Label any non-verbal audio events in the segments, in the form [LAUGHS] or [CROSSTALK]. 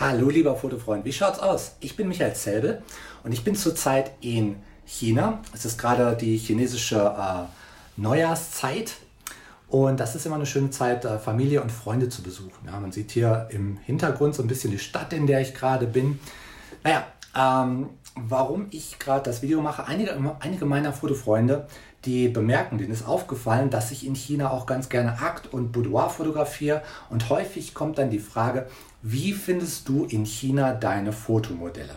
Hallo lieber Fotofreund, wie schaut's aus? Ich bin Michael Zelbe und ich bin zurzeit in China. Es ist gerade die chinesische äh, Neujahrszeit und das ist immer eine schöne Zeit, äh, Familie und Freunde zu besuchen. Ja, man sieht hier im Hintergrund so ein bisschen die Stadt, in der ich gerade bin. Naja, ähm, warum ich gerade das Video mache. Einige, einige meiner Fotofreunde, die bemerken, denen ist aufgefallen, dass ich in China auch ganz gerne Akt und Boudoir fotografiere. Und häufig kommt dann die Frage, wie findest du in China deine Fotomodelle?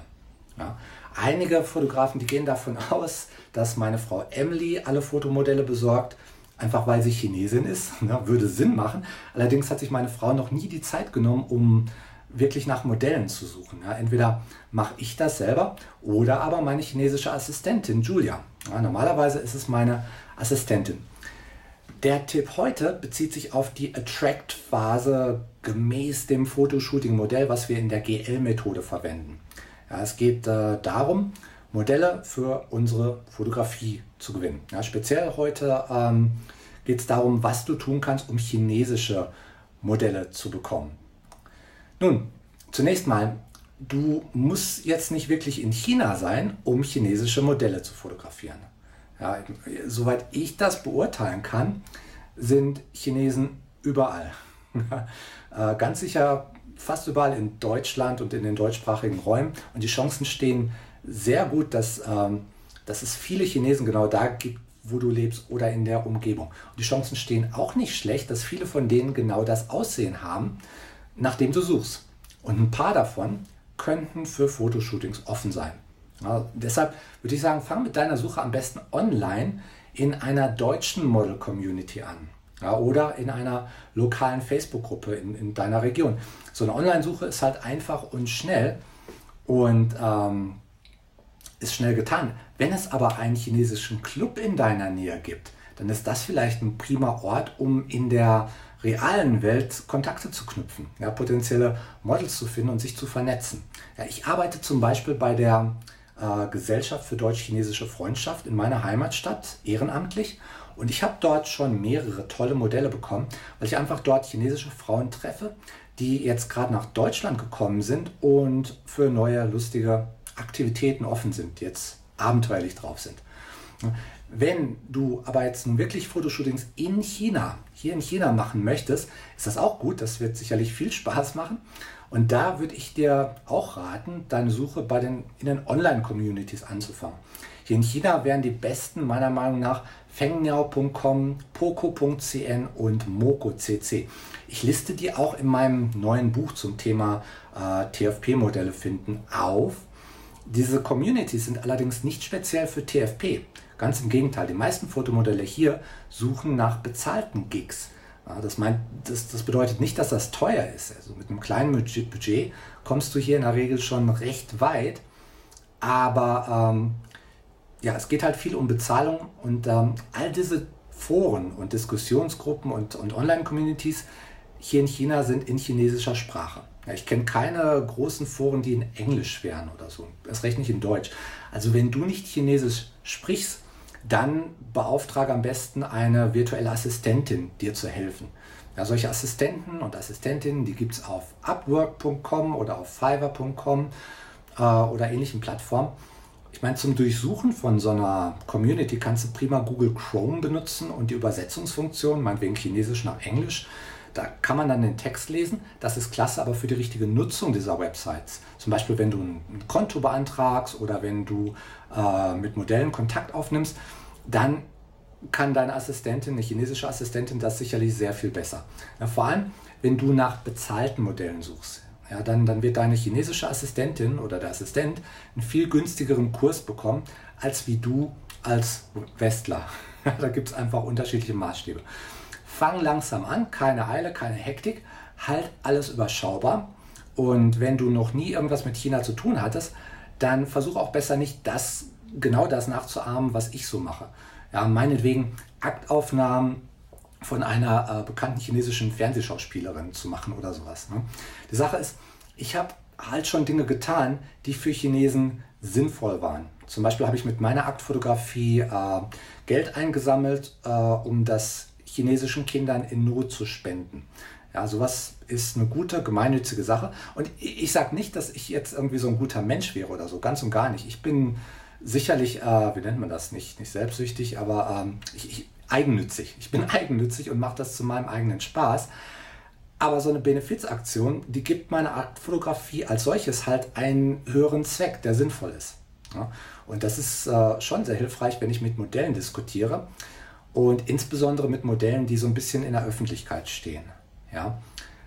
Ja, einige Fotografen, die gehen davon [LAUGHS] aus, dass meine Frau Emily alle Fotomodelle besorgt, einfach weil sie Chinesin ist. Ja, [LAUGHS] würde Sinn machen. Allerdings hat sich meine Frau noch nie die Zeit genommen, um wirklich nach Modellen zu suchen. Ja, entweder mache ich das selber oder aber meine chinesische Assistentin Julia. Ja, normalerweise ist es meine Assistentin. Der Tipp heute bezieht sich auf die Attract-Phase gemäß dem Fotoshooting-Modell, was wir in der GL-Methode verwenden. Ja, es geht äh, darum, Modelle für unsere Fotografie zu gewinnen. Ja, speziell heute ähm, geht es darum, was du tun kannst, um chinesische Modelle zu bekommen. Nun, zunächst mal, du musst jetzt nicht wirklich in China sein, um chinesische Modelle zu fotografieren. Ja, soweit ich das beurteilen kann, sind Chinesen überall. Äh, ganz sicher fast überall in Deutschland und in den deutschsprachigen Räumen. Und die Chancen stehen sehr gut, dass, ähm, dass es viele Chinesen genau da gibt, wo du lebst oder in der Umgebung. Und die Chancen stehen auch nicht schlecht, dass viele von denen genau das Aussehen haben, nach dem du suchst. Und ein paar davon könnten für Fotoshootings offen sein. Ja, deshalb würde ich sagen, fang mit deiner Suche am besten online in einer deutschen Model Community an. Ja, oder in einer lokalen Facebook-Gruppe in, in, deiner Region. So eine Online-Suche ist halt einfach und schnell und ähm, ist schnell getan. Wenn es aber einen chinesischen Club in deiner Nähe gibt, dann ist das vielleicht ein prima Ort, um in der realen Welt Kontakte zu knüpfen, ja, potenzielle Models zu finden und sich zu vernetzen. Ja, ich arbeite zum Beispiel bei der äh, Gesellschaft für deutsch-chinesische Freundschaft in meiner Heimatstadt ehrenamtlich und ich habe dort schon mehrere tolle Modelle bekommen, weil ich einfach dort chinesische Frauen treffe, die jetzt gerade nach Deutschland gekommen sind und für neue lustige Aktivitäten offen sind, jetzt abenteuerlich drauf sind. Wenn du aber jetzt nun wirklich Fotoshootings in China, hier in China machen möchtest, ist das auch gut. Das wird sicherlich viel Spaß machen. Und da würde ich dir auch raten, deine Suche bei den, in den Online-Communities anzufangen. Hier in China wären die besten meiner Meinung nach fengniao.com, poco.cn und moko.cc. Ich liste die auch in meinem neuen Buch zum Thema äh, TFP-Modelle finden auf. Diese Communities sind allerdings nicht speziell für TFP. Ganz im Gegenteil, die meisten Fotomodelle hier suchen nach bezahlten Gigs. Das, meint, das, das, bedeutet nicht, dass das teuer ist. Also mit einem kleinen Budget kommst du hier in der Regel schon recht weit. Aber ähm, ja, es geht halt viel um Bezahlung und ähm, all diese Foren und Diskussionsgruppen und, und Online-Communities hier in China sind in chinesischer Sprache. Ja, ich kenne keine großen Foren, die in Englisch wären oder so. Erst recht nicht in Deutsch. Also wenn du nicht Chinesisch sprichst, dann beauftrage am besten eine virtuelle Assistentin, dir zu helfen. Ja, solche Assistenten und Assistentinnen, die gibt es auf upwork.com oder auf fiverr.com äh, oder ähnlichen Plattformen. Ich meine, zum Durchsuchen von so einer Community kannst du prima Google Chrome benutzen und die Übersetzungsfunktion, meinetwegen Chinesisch nach Englisch, da kann man dann den Text lesen. Das ist klasse, aber für die richtige Nutzung dieser Websites. Zum Beispiel, wenn du ein Konto beantragst oder wenn du äh, mit Modellen Kontakt aufnimmst, dann kann deine Assistentin, eine chinesische Assistentin, das sicherlich sehr viel besser. Ja, vor allem, wenn du nach bezahlten Modellen suchst. Ja, dann, dann wird deine chinesische Assistentin oder der Assistent einen viel günstigeren Kurs bekommen, als wie du als Westler. [LAUGHS] da gibt es einfach unterschiedliche Maßstäbe. Fang langsam an, keine Eile, keine Hektik, halt alles überschaubar. Und wenn du noch nie irgendwas mit China zu tun hattest, dann versuch auch besser nicht das, genau das nachzuahmen, was ich so mache. Ja, meinetwegen Aktaufnahmen von einer äh, bekannten chinesischen Fernsehschauspielerin zu machen oder sowas. Ne? Die Sache ist, ich habe halt schon Dinge getan, die für Chinesen sinnvoll waren. Zum Beispiel habe ich mit meiner Aktfotografie äh, Geld eingesammelt, äh, um das chinesischen Kindern in Not zu spenden. Ja, sowas ist eine gute, gemeinnützige Sache. Und ich sage nicht, dass ich jetzt irgendwie so ein guter Mensch wäre oder so, ganz und gar nicht. Ich bin sicherlich, äh, wie nennt man das, nicht, nicht selbstsüchtig, aber ähm, ich, ich, eigennützig. Ich bin [LAUGHS] eigennützig und mache das zu meinem eigenen Spaß. Aber so eine Benefizaktion, die gibt meiner Art Fotografie als solches halt einen höheren Zweck, der sinnvoll ist. Ja? Und das ist äh, schon sehr hilfreich, wenn ich mit Modellen diskutiere und insbesondere mit Modellen, die so ein bisschen in der Öffentlichkeit stehen. Ja?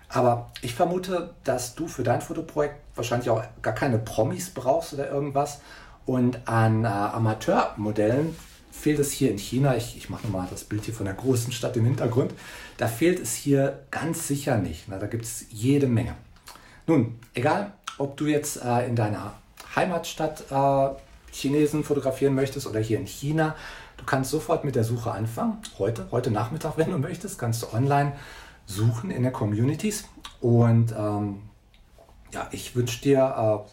Aber ich vermute, dass du für dein Fotoprojekt wahrscheinlich auch gar keine Promis brauchst oder irgendwas. Und an äh, Amateurmodellen fehlt es hier in China, ich, ich mache nochmal das Bild hier von der großen Stadt im Hintergrund, da fehlt es hier ganz sicher nicht. Na, da gibt es jede Menge. Nun, egal, ob du jetzt äh, in deiner Heimatstadt äh, Chinesen fotografieren möchtest oder hier in China, du kannst sofort mit der Suche anfangen. Heute, heute Nachmittag, wenn du möchtest, kannst du online suchen in den Communities. Und ähm, ja, ich wünsche dir äh,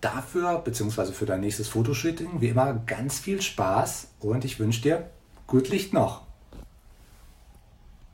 dafür, beziehungsweise für dein nächstes Fotoshooting, wie immer ganz viel Spaß und ich wünsche dir gut Licht noch.